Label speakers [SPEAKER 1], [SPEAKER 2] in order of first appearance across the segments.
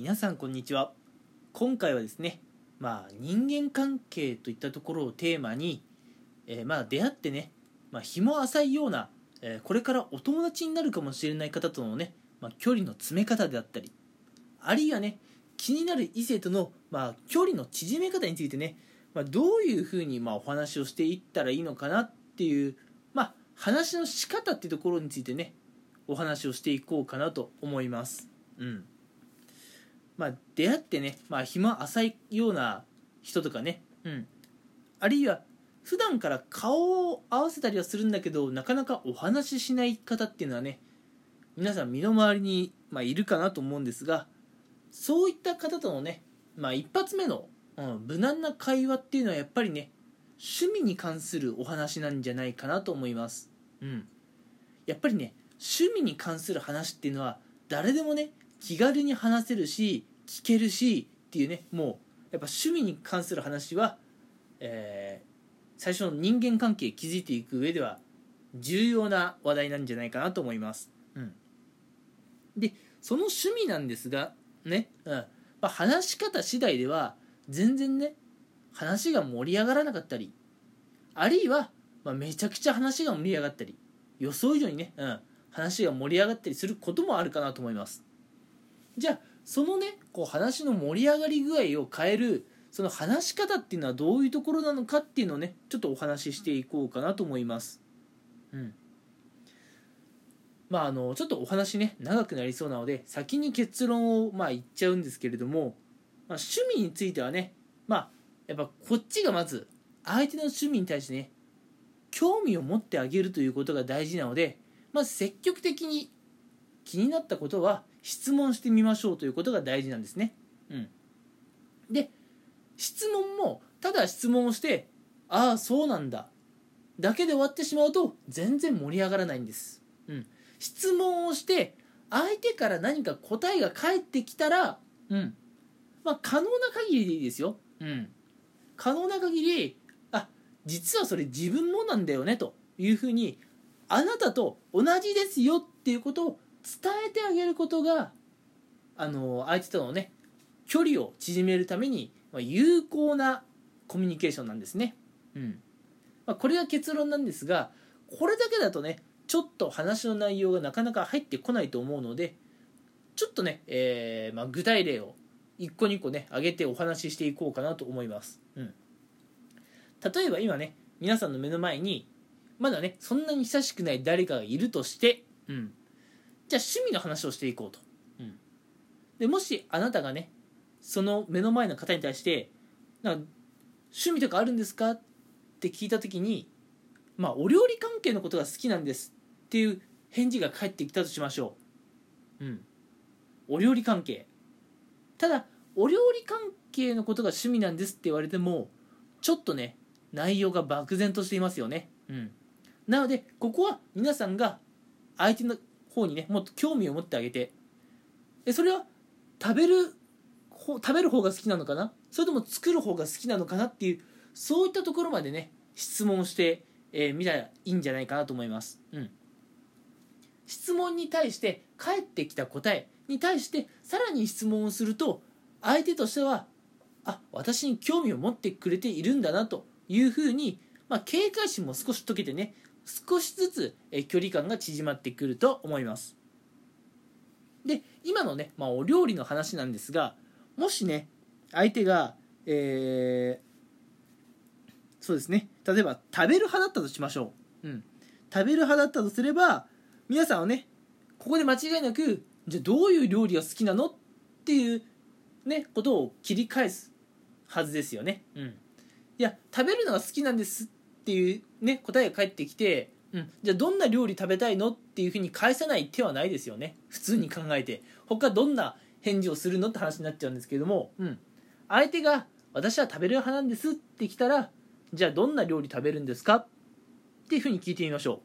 [SPEAKER 1] 皆さんこんにちは今回はですねまあ人間関係といったところをテーマに、えーまあ出会ってね、まあ、日も浅いような、えーこれからお友達になるかもしれない方とのね、まあ、距離の詰め方であったりあるいはね気になる異性との、まあ、距離の縮め方についてね、まあ、どういうふうにまあお話をしていったらいいのかなっていう、まあ、話の仕方っていうところについてねお話をしていこうかなと思います。うんまあ、出会ってね、まあ、暇浅いような人とかね、うん、あるいは普段から顔を合わせたりはするんだけどなかなかお話ししない方っていうのはね皆さん身の回りに、まあ、いるかなと思うんですがそういった方とのね、まあ、一発目の、うん、無難な会話っていうのはやっぱりね趣味に関するお話なんじゃないかなと思います、うん、やっぱりね趣味に関する話っていうのは誰でもね気軽に話せるし聞けるしっていうねもうやっぱ趣味に関する話は、えー最初の人間関係築いていく上では重要な話題なんじゃないかなと思います、うん、でその趣味なんですがね、うん。まあ、話し方次第では全然ね話が盛り上がらなかったりあるいは、まあ、めちゃくちゃ話が盛り上がったり予想以上にね、うん、話が盛り上がったりすることもあるかなと思います。じゃあそのねこう話の盛り上がり具合を変えるその話し方っていうのはどういうところなのかっていうのをねちょっとお話ししていこうかなと思います。うん。まああのちょっとお話ね長くなりそうなので先に結論をまあ言っちゃうんですけれども、まあ、趣味についてはねまあやっぱこっちがまず相手の趣味に対してね興味を持ってあげるということが大事なのでまず積極的に気になったことは質問してみましょうということが大事なんですね。うん、で質問もただ質問をして「ああそうなんだ」だけで終わってしまうと全然盛り上がらないんです。うん、質問をして相手から何か答えが返ってきたら、うんまあ、可能な限りでいいですよ。うん、可能な限りあ実はそれ自分のなんだよねというふうにあなたと同じですよっていうことを伝えてあげることがあの相手とのね距離を縮めるためにま有効なコミュニケーションなんですね。うんまあ、これが結論なんですがこれだけだとねちょっと話の内容がなかなか入ってこないと思うのでちょっとね、えーまあ、具体例を一個二個ね挙げてお話ししていこうかなと思います。うん、例えば今ね皆さんの目の前にまだねそんなに親しくない誰かがいるとして、うん、じゃあ趣味の話をしていこうと、うん、でもしあなたがねその目の前の方に対してなんか趣味とかあるんですかって聞いた時にまあお料理関係のことが好きなんですっていう返事が返ってきたとしましょう、うん、お料理関係。ただお料理関係のことが趣味なんですって言われてもちょっとね内容が漠然としていますよね、うん、なのでここは皆さんが相手の方にねもっと興味を持ってあげて。えそれは食べる方食べる方が好きなのかな？それとも作る方が好きなのかなっていうそういったところまでね質問してみ、えーたらいいんじゃないかなと思います、うん、質問に対して返ってきた答えに対してさらに質問をすると相手としてはあ私に興味を持ってくれているんだなというふうに、まあ、警戒心も少し解けてね少しずつえ距離感が縮まってくると思います。で今のね、まあ、お料理の話なんですがもしね相手が、えーそうですね例えば食べる派だったとしましょう、うん、食べる派だったとすれば皆さんはねここで間違いなくじゃあどういう料理が好きなのっていうねことを切り返すはずですよね、うん、いや食べるのが好きなんですっていうね答えが返ってきて、うん、じゃあどんな料理食べたいのっていうふうに返さない手はないですよね。普通に考えて。他どんな返事をするのって話になっちゃうんですけども、うん、相手が私は食べる派なんですってきたらじゃあどんな料理食べるんですかっていうふうに聞いてみましょ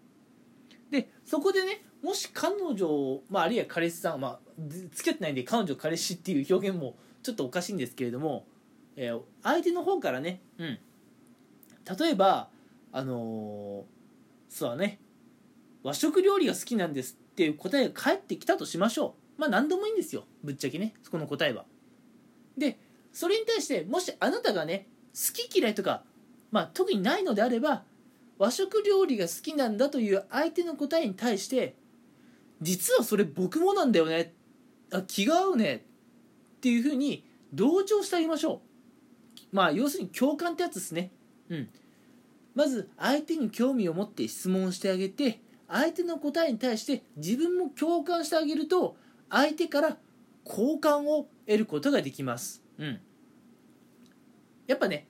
[SPEAKER 1] う。でそこでねもし彼女、まあ、あるいは彼氏さん、まあ、付き合ってないんで彼女彼氏っていう表現もちょっとおかしいんですけれども、えー相手の方からね、うん、例えばあのそうだね。和食料理が好きなんですっていう答えが返ってきたとしましょう、まあ何でもいいんですよ。ぶっちゃけね。そこの答えは。でそれに対してもしあなたがね好き嫌いとかまあ特にないのであれば和食料理が好きなんだという相手の答えに対して実はそれ僕もなんだよね。あ気が合うね。っていうふうに同調してあげましょう。まあ要するに共感ってやつですね。うん。まず相手に興味を持って質問してあげて相手の答えに対して自分も共感してあげると相手から好感を得ることができます。うん。やっぱね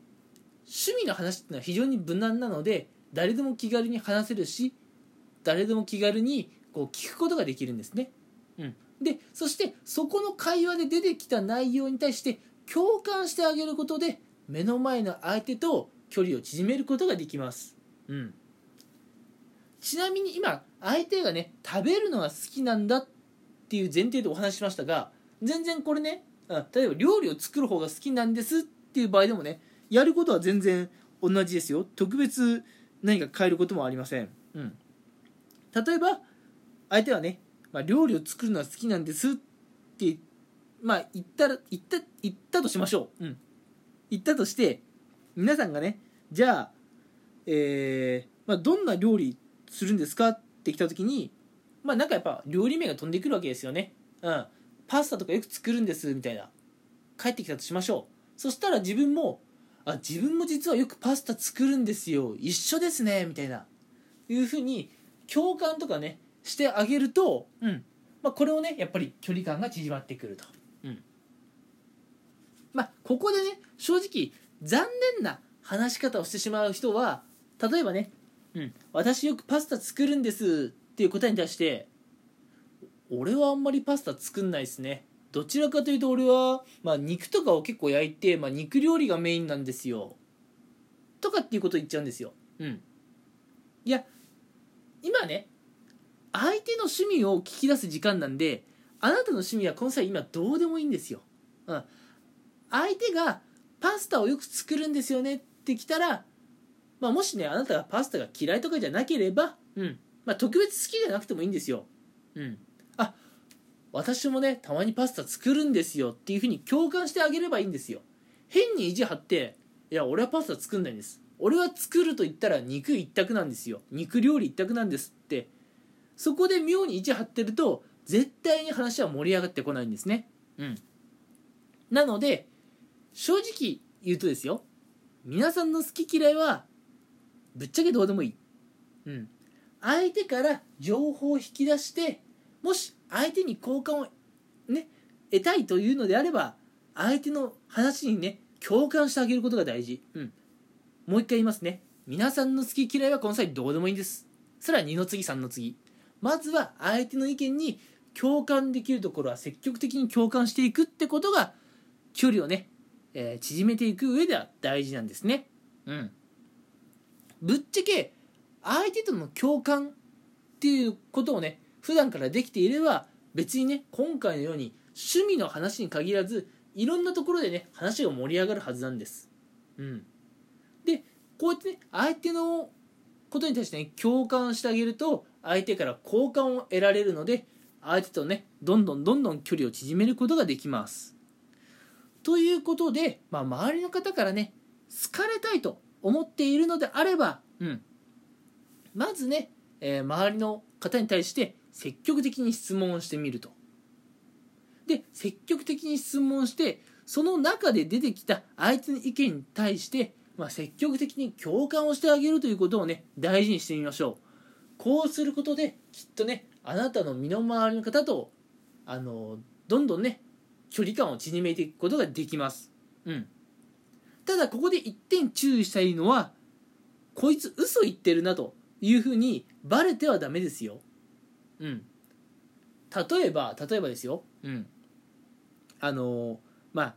[SPEAKER 1] 趣味の話っていうのは非常に無難なので誰でも気軽に話せるし誰でも気軽にこう聞くことができるんですね。うん、でそしてそこの会話で出てきた内容に対して共感してあげることで目の前の相手と距離を縮めることができます。うん、ちなみに今相手がね食べるのが好きなんだっていう前提でお話ししましたが全然これねうん例えば料理を作る方が好きなんですっていう場合でもねやることは全然同じですよ。特別何か変えることもありません、うん、例えば相手はね、まあ、料理を作るのは好きなんですってまあ言ったら言った言ったとしましょう、うん、言ったとして皆さんがねじゃあ、えーまあ、どんな料理するんですかって来た時にまあなんかやっぱ料理名が飛んでくるわけですよね。うん。パスタとかよく作るんですみたいな。帰ってきたとしましょう。そしたら自分もあ自分も実はよくパスタ作るんですよ。一緒ですね。みたいな。いうふうに共感とかねしてあげると、うん。まあ、これをねやっぱり距離感が縮まってくると、うん。まあ、ここでね正直残念な話し方をしてしまう人は例えばね、うん、私よくパスタ作るんですっていう答えに対して俺はあんまりパスタ作んないですね。どちらかというと俺は、まあ、肉とかを結構焼いて、まあ、肉料理がメインなんですよ。とかっていうことを言っちゃうんですよ。うん。いや今ね相手の趣味を聞き出す時間なんであなたの趣味はこの際今どうでもいいんですよ、うん、相手がパスタをよく作るんですよねってきたら、まあ、もしねあなたがパスタが嫌いとかじゃなければ、うん。まあ、特別好きじゃなくてもいいんですよ、うん、私もねたまにパスタ作るんですよっていうふうに共感してあげればいいんですよ。変に意地張っていや俺はパスタ作んないんです。俺は作ると言ったら肉一択なんですよ。肉料理一択なんですって。そこで妙に意地張ってると絶対に話は盛り上がってこないんですね。うん。なので正直言うとですよ皆さんの好き嫌いはぶっちゃけどうでもいい。うん。相手から情報を引き出してもし相手に好感をね得たいというのであれば相手の話にね共感してあげることが大事。うん。もう一回言いますね。皆さんの好き嫌いはこの際どうでもいいんです。それは2の次3の次。まずは相手の意見に共感できるところは積極的に共感していくってことが距離をね、えー、縮めていく上では大事なんですねうんぶっちゃけ相手との共感っていうことをね普段からできていれば別にね今回のように趣味の話に限らずいろんなところでね話が盛り上がるはずなんです。うん、でこうやってね相手のことに対してね共感してあげると相手から好感を得られるので相手とねどんどんどんどん距離を縮めることができます。ということで、まあ、周りの方からね好かれたいと思っているのであれば、うん、まずね、えー、周りの方に対して積極的に質問をしてみると。で積極的に質問してその中で出てきた相手の意見に対して、まあ、積極的に共感をしてあげるということをね大事にしてみましょうこうすることできっとねあなたの身の回りの方とあのどんどんね距離感を縮めていくことができます。うん。ただここで一点注意したいのはこいつ嘘言ってるなというふうにバレてはダメですよ。うん。例えば例えばですよ。うん。あのまあ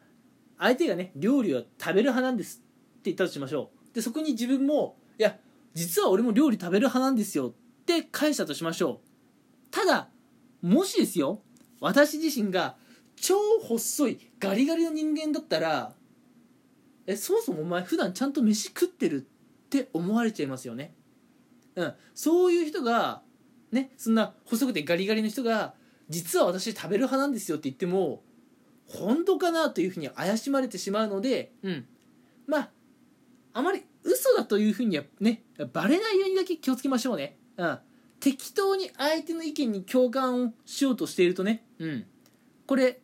[SPEAKER 1] 相手がね料理を食べる派なんですって言ったとしましょう。でそこに自分もいや実は俺も料理食べる派なんですよ。って返したとしましょう。ただもしですよ私自身が超細いガリガリの人間だったらえそもそもお前普段ちゃんと飯食ってるって思われちゃいますよね。うん。そういう人がねそんな細くてガリガリの人が実は私食べる派なんですよって言っても本当かなというふうに怪しまれてしまうので、うん、まああまり嘘だというふうにはねバレないようにだけ気をつけましょうね、うん、適当に相手の意見に共感をしようとしているとね、うん、これ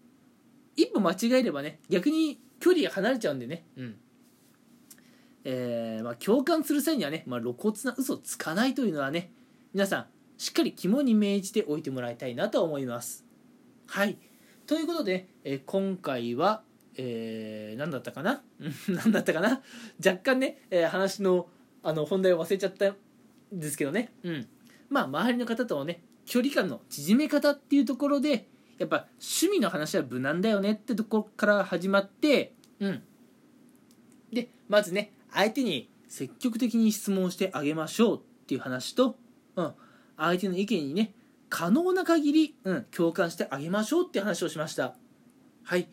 [SPEAKER 1] 一歩間違えればね逆に距離が離れちゃうんでね、うん。えーまあ、共感する際にはね、まあ、露骨な嘘をつかないというのはね皆さんしっかり肝に銘じておいてもらいたいなと思います。はい。ということで、えー、今回は、えー、何だったかな？何だったかな？若干ね、えー、話のあの本題を忘れちゃったんですけどね。うん。まあ周りの方とのね距離感の縮め方っていうところでやっぱ趣味の話は無難だよねってところから始まってうん。でまずね相手に積極的に質問してあげましょうっていう話と、うん、相手の意見にね可能な限り、うん、共感してあげましょうって話をしました。はい。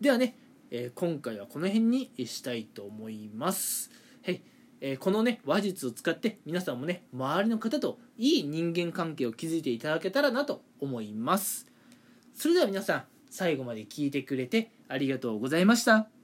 [SPEAKER 1] ではね、えー、今回はこの辺にしたいと思います。はい。えー、このね話術を使って皆さんもね周りの方といい人間関係を築いていただけたらなと思いますそれでは皆さん最後まで聞いてくれてありがとうございました。